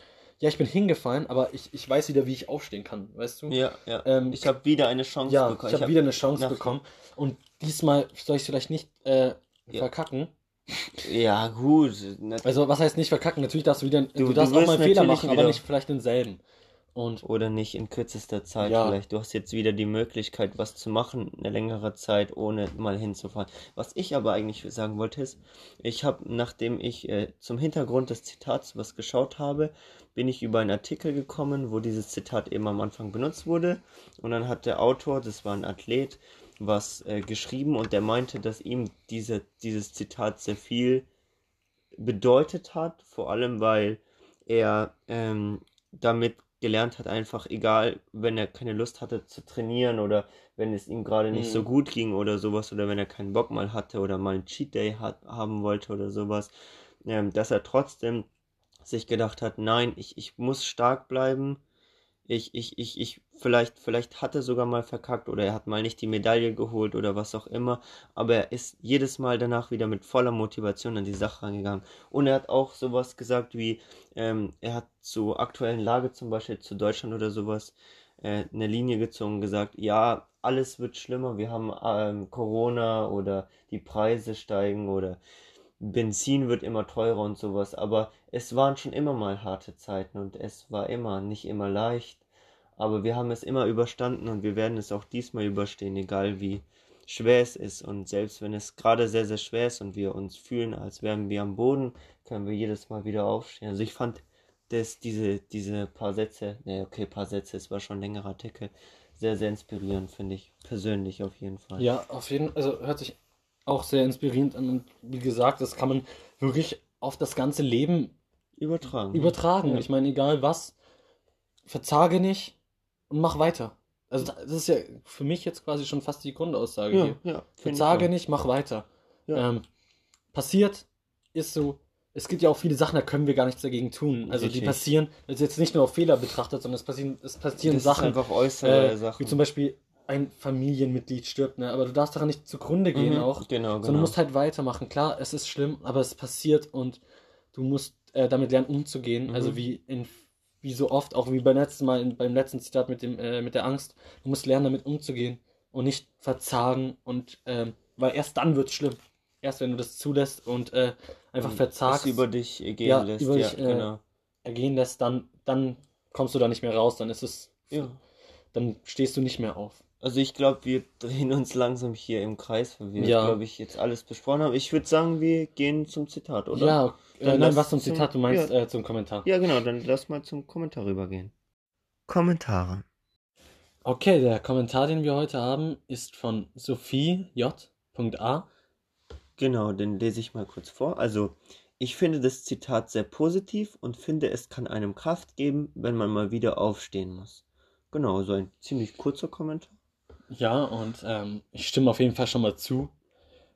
ja, ich bin hingefallen, aber ich, ich weiß wieder, wie ich aufstehen kann, weißt du? Ja, ja. Ähm, ich habe wieder eine Chance Ja, bekommen. ich habe wieder eine Chance nach- bekommen. Und diesmal soll ich es vielleicht nicht äh, Ja. verkacken. Ja, gut. Also, was heißt nicht verkacken? Natürlich darfst du wieder, du, du darfst auch wirst mal einen Fehler machen, aber nicht vielleicht denselben. Und Oder nicht in kürzester Zeit Ja. vielleicht. Du hast jetzt wieder die Möglichkeit, was zu machen, eine längere Zeit, ohne mal hinzufahren. Was ich aber eigentlich sagen wollte ist, ich habe, nachdem ich äh, zum Hintergrund des Zitats was geschaut habe, bin ich über einen Artikel gekommen, wo dieses Zitat eben am Anfang benutzt wurde. Und dann hat der Autor, das war ein Athlet, was äh, geschrieben und der meinte, dass ihm diese, dieses Zitat sehr viel bedeutet hat, vor allem weil er ähm, damit gelernt hat, einfach egal, wenn er keine Lust hatte zu trainieren oder wenn es ihm gerade nicht Mhm. so gut ging oder sowas oder wenn er keinen Bock mal hatte oder mal einen Cheat Day hat, haben wollte oder sowas, ähm, dass er trotzdem sich gedacht hat, nein, ich, ich muss stark bleiben. Ich, ich, ich, ich, vielleicht, vielleicht hat er sogar mal verkackt oder er hat mal nicht die Medaille geholt oder was auch immer, aber er ist jedes Mal danach wieder mit voller Motivation an die Sache rangegangen. Und er hat auch sowas gesagt wie, ähm, er hat zur aktuellen Lage zum Beispiel zu Deutschland oder sowas äh, eine Linie gezogen gesagt, ja, alles wird schlimmer, wir haben ähm, Corona oder die Preise steigen oder Benzin wird immer teurer und sowas, aber es waren schon immer mal harte Zeiten und es war immer nicht immer leicht, aber wir haben es immer überstanden und wir werden es auch diesmal überstehen, egal wie schwer es ist und selbst wenn es gerade sehr, sehr schwer ist und wir uns fühlen, als wären wir am Boden, können wir jedes Mal wieder aufstehen. Also ich fand das, diese, diese paar Sätze, ne, okay, paar Sätze, es war schon ein längerer Artikel, sehr, sehr inspirierend, finde ich, persönlich auf jeden Fall. ja, auf jeden Fall, also hört sich auch sehr inspirierend an. Und wie gesagt, das kann man wirklich auf das ganze Leben Übertragen. übertragen. Ja. Ich meine, egal was, verzage nicht und mach weiter. Also das ist ja für mich jetzt quasi schon fast die Grundaussage Ja, hier. ja. Verzage nicht, mach weiter. Ähm, passiert, ist so. Es gibt ja auch viele Sachen, da können wir gar nichts dagegen tun. Also die Richtig. passieren, das ist jetzt nicht nur auf Fehler betrachtet, sondern es passieren, es passieren das Sachen. ist einfach äußere äh, Sachen. Wie zum Beispiel ein Familienmitglied stirbt, ne? Aber du darfst daran nicht zugrunde gehen Mhm, auch. Genau, Sondern du genau. musst halt weitermachen. Klar, es ist schlimm, aber es passiert und du musst äh, damit lernen umzugehen. Mhm. Also wie in wie so oft, auch wie beim letzten Mal, in, beim letzten Zitat mit dem äh, mit der Angst. Du musst lernen, damit umzugehen und nicht verzagen und ähm, weil erst dann wird's schlimm. Erst wenn du das zulässt und äh, einfach Es verzagst, über dich äh, gehen Ja, lässt. über ja, dich, äh, genau. ergehen lässt, dann dann kommst du da nicht mehr raus. Dann ist es, Ja. dann stehst du nicht mehr auf. Also ich glaube, wir drehen uns langsam hier im Kreis, weil wir, Ja. glaube ich, jetzt alles besprochen haben. Ich würde sagen, wir gehen zum Zitat, oder? Ja, äh, Dann nein, lass was zum Zitat? Du meinst äh, zum Kommentar. Ja, genau, dann lass mal zum Kommentar rübergehen. Kommentare. Okay, der Kommentar, den wir heute haben, ist von Sophie J.A. Genau, den lese ich mal kurz vor. Also, ich finde das Zitat sehr positiv und finde, es kann einem Kraft geben, wenn man mal wieder aufstehen muss. Genau, so ein ziemlich kurzer Kommentar. Ja, und ähm, ich stimme auf jeden Fall schon mal zu.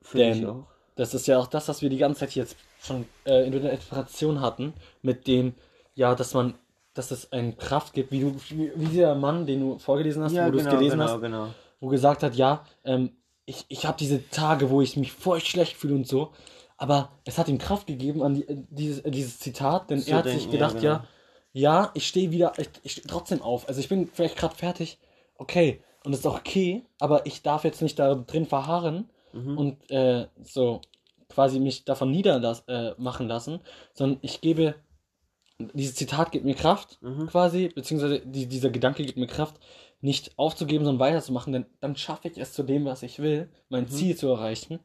Finde Denn-. Das ist ja auch das, was wir die ganze Zeit jetzt schon äh, in der Inspiration hatten, mit dem, ja, dass man, dass es eine Kraft gibt, wie du, wie, wie dieser Mann, den du vorgelesen hast, wo du es gelesen genau, hast, genau. wo gesagt hat, ja, ähm, ich, ich habe diese Tage, wo ich mich voll schlecht fühle und so, aber es hat ihm Kraft gegeben an die, äh, dieses, äh, dieses Zitat, denn Zu er hat denken, sich ja, gedacht, genau. ja, ja, ich stehe wieder, ich, ich stehe trotzdem auf. Also ich bin vielleicht gerade fertig, okay, und das ist auch okay, aber ich darf jetzt nicht da drin verharren Mhm. und äh, so quasi mich davon niederlassen äh, machen lassen, sondern ich gebe, dieses Zitat gibt mir Kraft, Mhm. quasi, beziehungsweise die, dieser Gedanke gibt mir Kraft, nicht aufzugeben, sondern weiterzumachen, denn dann schaffe ich es zu dem, was ich will, mein Mhm. Ziel zu erreichen.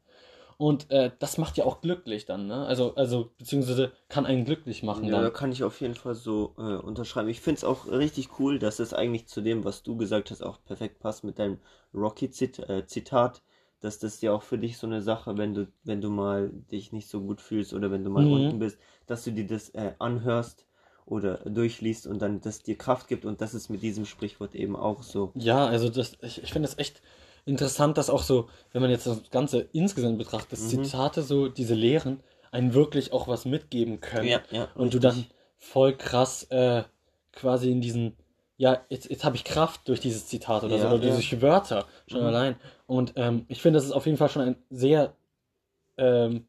Und äh, das macht ja auch glücklich dann, ne? Also, also, beziehungsweise kann einen glücklich machen Ja, da dann. kann ich auf jeden Fall so äh, unterschreiben. Ich finde es auch richtig cool, dass es eigentlich zu dem, was du gesagt hast, auch perfekt passt mit deinem Rocky-Zitat, dass das ja auch für dich so eine Sache, wenn du, wenn du mal dich nicht so gut fühlst oder wenn du mal Mhm. unten bist, dass du dir das äh, anhörst oder durchliest und dann das dir Kraft gibt und das ist mit diesem Sprichwort eben auch so. Ja, also das, ich, ich finde es echt interessant, dass auch so, wenn man jetzt das Ganze insgesamt betrachtet, dass Mhm. Zitate so, diese Lehren, einen wirklich auch was mitgeben können. Ja, ja, Und du dann voll krass äh, quasi in diesen, ja, jetzt, jetzt habe ich Kraft durch dieses Zitat oder so, Ja, oder ja. diese Wörter schon Mhm. allein. Und ähm, ich finde, das ist auf jeden Fall schon ein sehr ähm,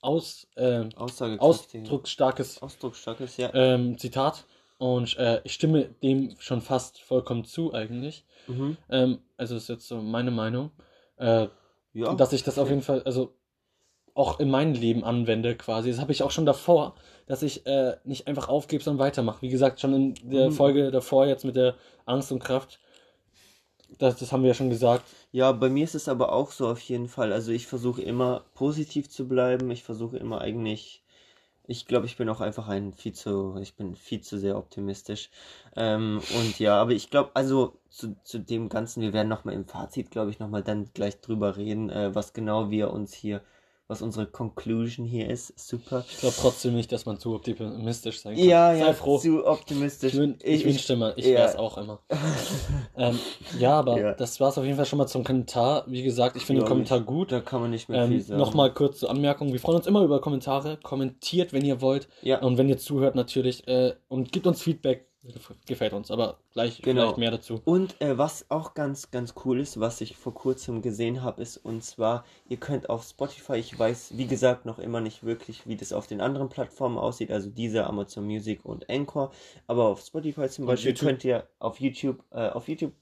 aus, ähm, ausdrucksstarkes Ausdrucksstarkes, ja. ähm, Zitat. Und äh, ich stimme dem schon fast vollkommen zu eigentlich. Mhm. Ähm, also ist jetzt so meine Meinung. Äh, Ja. dass ich das auf jeden Fall, also auch in meinem Leben anwende quasi. Das habe ich auch schon davor, dass ich äh, nicht einfach aufgebe, sondern weitermache. Wie gesagt, schon in der Mhm. Folge davor jetzt mit der Angst und Kraft. Das, das haben wir ja schon gesagt. Ja, bei mir ist es aber auch so auf jeden Fall. Also ich versuche immer positiv zu bleiben. Ich versuche immer eigentlich. Ich glaube, ich bin auch einfach ein viel zu, ich bin viel zu sehr optimistisch. Ähm, und ja, aber ich glaube, also zu, zu dem Ganzen, wir werden nochmal im Fazit, glaube ich, nochmal dann gleich drüber reden, äh, was genau wir uns hier, was unsere Conclusion hier ist. Super. Ich glaube trotzdem nicht, dass man zu optimistisch sein kann. Ja, Sei ja, froh. zu optimistisch. Ich, wün ich, wünschte mal, ich ja. wäre es auch immer. ähm, ja, aber Ja. das war es auf jeden Fall schon mal zum Kommentar. Wie gesagt, ich finde den Glaub ich. Kommentar gut. Da kann man nicht mehr viel Ähm, sagen. Nochmal kurz zur Anmerkung. Wir freuen uns immer über Kommentare. Kommentiert, wenn ihr wollt. Ja. Und wenn ihr zuhört, natürlich. Äh, und gebt uns Feedback. Gefällt uns. Aber gleich Genau. vielleicht mehr dazu. Und äh, was auch ganz, ganz cool ist, was ich vor kurzem gesehen habe, ist, und zwar, ihr könnt auf Spotify, ich weiß, wie gesagt, noch immer nicht wirklich, wie das auf den anderen Plattformen aussieht, also diese Amazon Music und Anchor, aber auf Spotify zum Beispiel YouTube. könnt ihr auf YouTube, äh, auf YouTube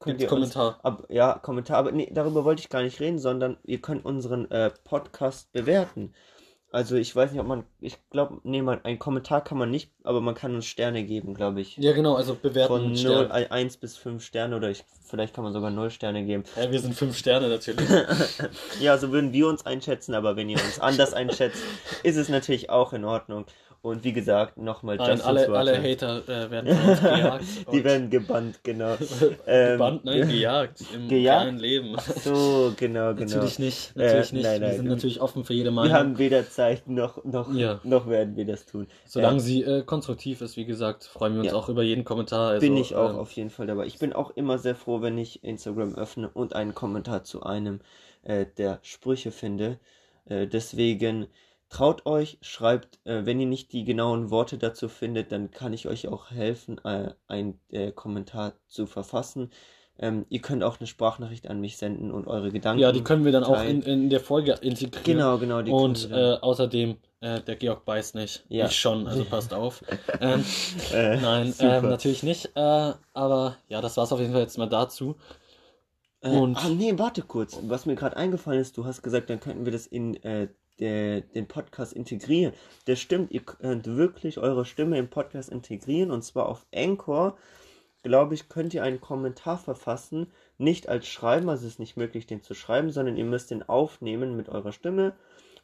könnt Gibt's ihr uns, Kommentar. ab, ja, Kommentar, aber nee, darüber wollte ich gar nicht reden, sondern ihr könnt unseren äh, Podcast bewerten. Also ich weiß nicht, ob man, ich glaube, nee, man, ein Kommentar kann man nicht, aber man kann uns Sterne geben, glaube ich. Ja, genau. Also bewerten Von mit 0, Sternen. 1 bis 5 Sterne oder ich, vielleicht kann man sogar 0 Sterne geben. Ja, wir sind fünf Sterne natürlich. Ja, so würden wir uns einschätzen, aber wenn ihr uns anders einschätzt, ist es natürlich auch in Ordnung. Und wie gesagt, nochmal Nein, Justins alle, alle Hater äh, werden von uns gejagt. Die werden gebannt, genau. Ähm, Gebannt, nein, gejagt. Im Gejagt? realen Leben. So, genau, genau. Natürlich nicht. Äh, Natürlich nicht. nein, wir nein, sind du- natürlich offen für jede Wir Meinung. haben weder Zeit noch, noch, Ja. noch werden wir das tun. Solange Ja. sie äh, konstruktiv ist, wie gesagt, freuen wir uns Ja. auch über jeden Kommentar. Also, bin ich auch ähm, auf jeden Fall dabei. Ich bin auch immer sehr froh, wenn ich Instagram öffne und einen Kommentar zu einem äh, der Sprüche finde. Äh, deswegen traut euch, schreibt, äh, wenn ihr nicht die genauen Worte dazu findet, dann kann ich euch auch helfen, äh, einen äh, Kommentar zu verfassen. Ähm, ihr könnt auch eine Sprachnachricht an mich senden und eure Gedanken. Ja, die können wir dann auch teilen. in, in der Folge integrieren. Genau, genau. Die Und äh, außerdem, äh, der Georg beißt nicht. Ja. Ich schon, also passt auf. ähm, äh, nein, ähm, natürlich nicht. Äh, aber ja, das war's auf jeden Fall jetzt mal dazu. Äh, Und- ah, nee, warte kurz. Was mir gerade eingefallen ist, du hast gesagt, dann könnten wir das in äh, der, den Podcast integrieren. Das stimmt, ihr könnt wirklich eure Stimme im Podcast integrieren und zwar auf Anchor. Glaube ich, könnt ihr einen Kommentar verfassen, nicht als Schreiben, also es ist nicht möglich, den zu schreiben, sondern ihr müsst den aufnehmen mit eurer Stimme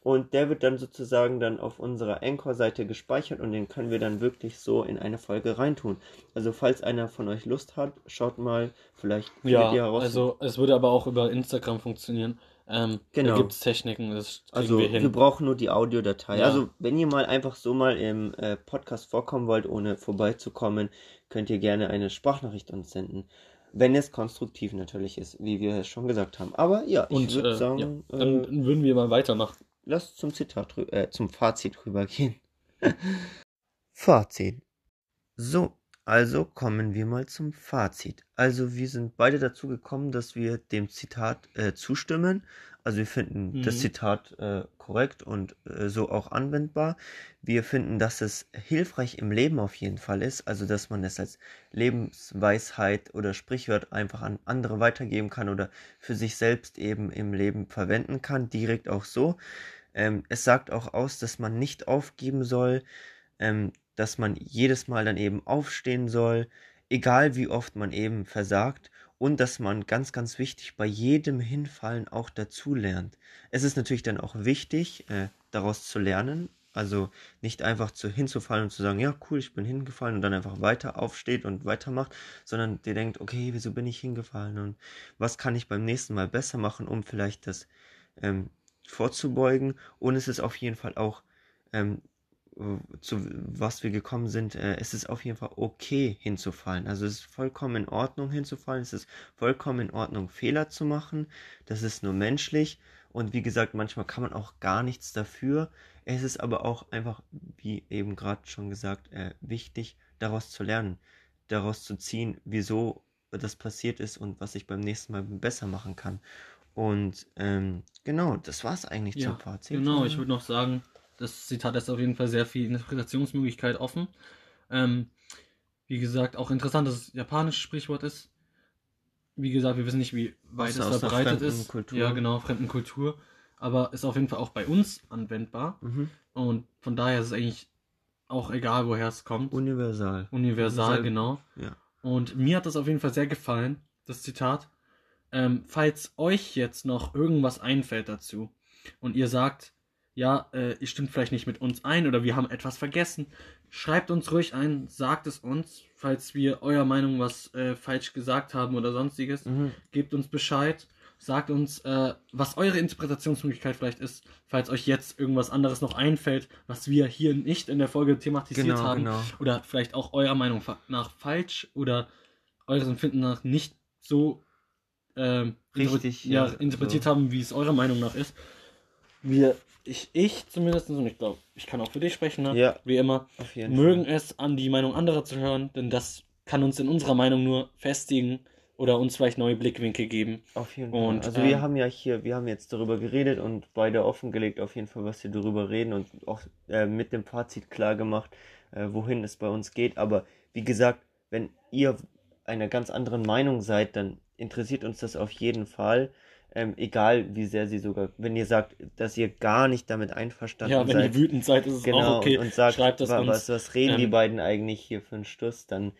und der wird dann sozusagen dann auf unserer Anchor-Seite gespeichert und den können wir dann wirklich so in eine Folge reintun. Also falls einer von euch Lust hat, schaut mal, vielleicht findet Ja, ihr heraus. also es würde aber auch über Instagram funktionieren. Ähm, Genau. Da gibt's Techniken, das kriegen Also wir wir, hin. brauchen nur die Audiodatei. Ja. Also wenn ihr mal einfach so mal im äh, Podcast vorkommen wollt, ohne vorbeizukommen, könnt ihr gerne eine Sprachnachricht uns senden. Wenn es konstruktiv natürlich ist, wie wir es schon gesagt haben. Aber ja, ich Und würde äh, sagen, ja, äh, dann würden wir mal weitermachen. lasst zum Zitat äh, zum Fazit rübergehen. Fazit. So, also kommen wir mal zum Fazit. Also wir sind beide dazu gekommen, dass wir dem Zitat äh, zustimmen. Also wir finden Mhm. das Zitat äh, korrekt und äh, so auch anwendbar. Wir finden, dass es hilfreich im Leben auf jeden Fall ist. Also dass man es als Lebensweisheit oder Sprichwort einfach an andere weitergeben kann oder für sich selbst eben im Leben verwenden kann. Direkt auch so. Ähm, es sagt auch aus, dass man nicht aufgeben soll, ähm, dass man jedes Mal dann eben aufstehen soll, egal wie oft man eben versagt und dass man ganz, ganz wichtig bei jedem Hinfallen auch dazu lernt. Es ist natürlich dann auch wichtig, äh, daraus zu lernen, also nicht einfach zu hinzufallen und zu sagen, ja cool, ich bin hingefallen und dann einfach weiter aufsteht und weitermacht, sondern der denkt, okay, wieso bin ich hingefallen und was kann ich beim nächsten Mal besser machen, um vielleicht das ähm, vorzubeugen. Und es ist auf jeden Fall auch ähm, äh, zu was wir gekommen sind, äh, es ist auf jeden Fall okay hinzufallen. Also es ist vollkommen in Ordnung hinzufallen, es ist vollkommen in Ordnung Fehler zu machen, das ist nur menschlich und wie gesagt, manchmal kann man auch gar nichts dafür. Es ist aber auch einfach, wie eben gerade schon gesagt, äh, wichtig, daraus zu lernen, daraus zu ziehen, wieso das passiert ist und was ich beim nächsten Mal besser machen kann. Und ähm, genau, das war es eigentlich Ja, zum Fazit. Genau, ich würde noch sagen, das Zitat ist auf jeden Fall sehr viel Interpretationsmöglichkeit offen. Ähm, wie gesagt, auch interessant, dass es japanisches Sprichwort ist. Wie gesagt, wir wissen nicht, wie weit es verbreitet ist. Kultur. Ja, genau, fremden Kultur. Aber ist auf jeden Fall auch bei uns anwendbar. Mhm. Und von daher ist es eigentlich auch egal, woher es kommt. Universal. Universal, Universal. genau. Ja. Und mir hat das auf jeden Fall sehr gefallen, das Zitat. Ähm, falls euch jetzt noch irgendwas einfällt dazu und ihr sagt, ja, äh, ihr stimmt vielleicht nicht mit uns ein oder wir haben etwas vergessen, schreibt uns ruhig ein, sagt es uns, falls wir eurer Meinung was äh, falsch gesagt haben oder sonstiges. Mhm. Gebt uns Bescheid, sagt uns, äh, was eure Interpretationsmöglichkeit vielleicht ist, falls euch jetzt irgendwas anderes noch einfällt, was wir hier nicht in der Folge thematisiert Genau, haben genau. oder vielleicht auch eurer Meinung nach falsch oder eures Empfinden nach nicht so ähm, Richtig, ja, ja, interpretiert so. haben, wie es eurer Meinung nach ist. Wir, ich, ich zumindest, und ich glaube, ich kann auch für dich sprechen, ne? Ja. wie immer, mögen Fall. es, an die Meinung anderer zu hören, denn das kann uns in unserer Meinung nur festigen oder uns vielleicht neue Blickwinkel geben. Auf jeden Und, Fall. Also wir ähm, haben ja hier, wir haben jetzt darüber geredet und beide offengelegt auf jeden Fall, was wir darüber reden und auch äh, mit dem Fazit klar gemacht, äh, wohin es bei uns geht. Aber wie gesagt, wenn ihr einer ganz anderen Meinung seid, dann interessiert uns das auf jeden Fall. Ähm, egal wie sehr sie sogar, wenn ihr sagt, dass ihr gar nicht damit einverstanden Ja, wenn seid. ihr wütend seid, ist es genau, auch okay. und, und sagt, Schreibt es wa- uns. was, was reden die Ähm, beiden eigentlich hier für einen Stuss, dann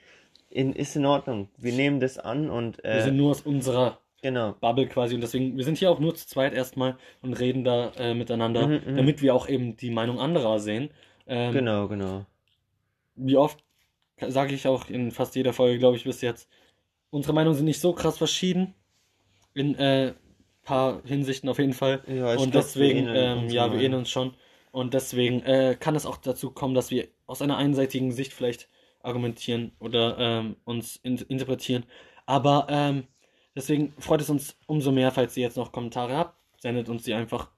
in, ist in Ordnung. Wir nehmen das an und Wir äh, sind nur aus unserer genau. Bubble quasi und deswegen, wir sind hier auch nur zu zweit erstmal und reden da äh, miteinander, Mhm, mhm. damit wir auch eben die Meinung anderer sehen. Ähm, Genau, genau. Wie oft sage ich auch in fast jeder Folge, glaube ich, bis jetzt, unsere Meinungen sind nicht so krass verschieden. In äh, paar Hinsichten auf jeden Fall. Ja, und glaub, deswegen, wir ähm, ja, wir ähneln uns schon. Und deswegen äh, kann es auch dazu kommen, dass wir aus einer einseitigen Sicht vielleicht argumentieren oder ähm, uns in interpretieren. Aber ähm, deswegen freut es uns umso mehr, falls ihr jetzt noch Kommentare habt. Sendet uns die einfach.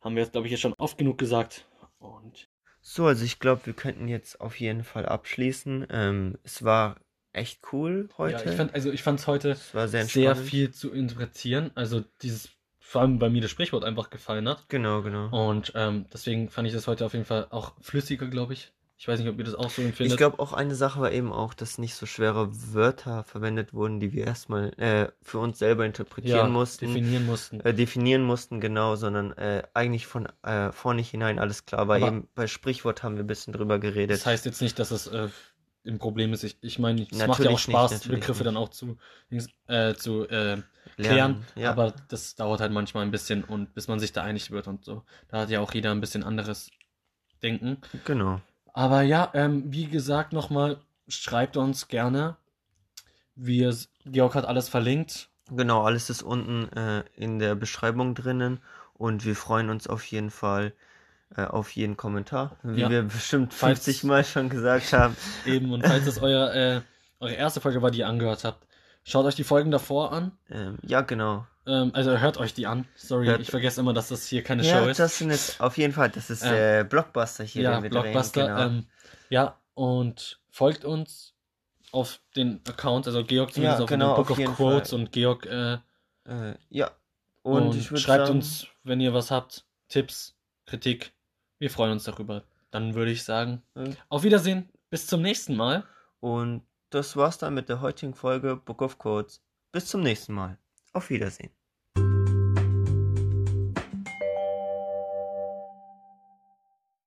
Haben wir jetzt, glaube ich, jetzt schon oft genug gesagt. Und So, also ich glaube, wir könnten jetzt auf jeden Fall abschließen. Ähm, es war echt cool heute. ja, ich fand, also ich fand es heute sehr sehr viel zu interpretieren. Also dieses, vor allem bei mir das Sprichwort einfach gefallen hat. Genau, genau. Und ähm, deswegen fand ich das heute auf jeden Fall auch flüssiger, glaube ich. Ich weiß nicht, ob ihr das auch so empfindet. Ich glaube auch eine Sache war eben auch, dass nicht so schwere Wörter verwendet wurden, die wir erstmal äh, für uns selber interpretieren ja, mussten, definieren mussten. äh, definieren mussten, genau, sondern äh, eigentlich von äh, vornherein alles klar war. Aber- eben bei Sprichwort haben wir ein bisschen drüber geredet. Das heißt jetzt nicht, dass es ein Problem ist. Ich, ich meine, es macht ja auch nicht, Spaß, natürlich Begriffe nicht. dann auch zu, äh, zu äh, klären. Ja. Aber das dauert halt manchmal ein bisschen und bis man sich da einig wird und so. Da hat ja auch jeder ein bisschen anderes Denken. Genau. Aber ja, ähm, wie gesagt, nochmal, schreibt uns gerne. Wir, Georg hat alles verlinkt. Genau, alles ist unten äh, in der Beschreibung drinnen und wir freuen uns auf jeden Fall auf jeden Kommentar, wie Ja. wir bestimmt Falls- 50 Mal schon gesagt haben. Eben, und falls es euer, äh, eure erste Folge war, die ihr angehört habt, schaut euch die Folgen davor an. Ähm, ja, genau. Ähm, also hört euch die an. Sorry, Hört- ich vergesse immer, dass das hier keine Ja, Show ist. das sind jetzt auf jeden Fall, das ist Ähm, der Blockbuster hier, ja, den wir Blockbuster. drehen. Genau. Ähm, ja, und folgt uns auf den Accounts, also Georg zumindest Ja, auf genau, den Book auf of Quotes Fall. und Georg äh, äh, ja. und, Und, schreibt sagen, uns, wenn ihr was habt, Tipps, Kritik. Wir freuen uns darüber. Dann würde ich sagen, äh, auf Wiedersehen, bis zum nächsten Mal. und das war's dann mit der heutigen Folge Book of Codes. Bis zum nächsten Mal. Auf Wiedersehen.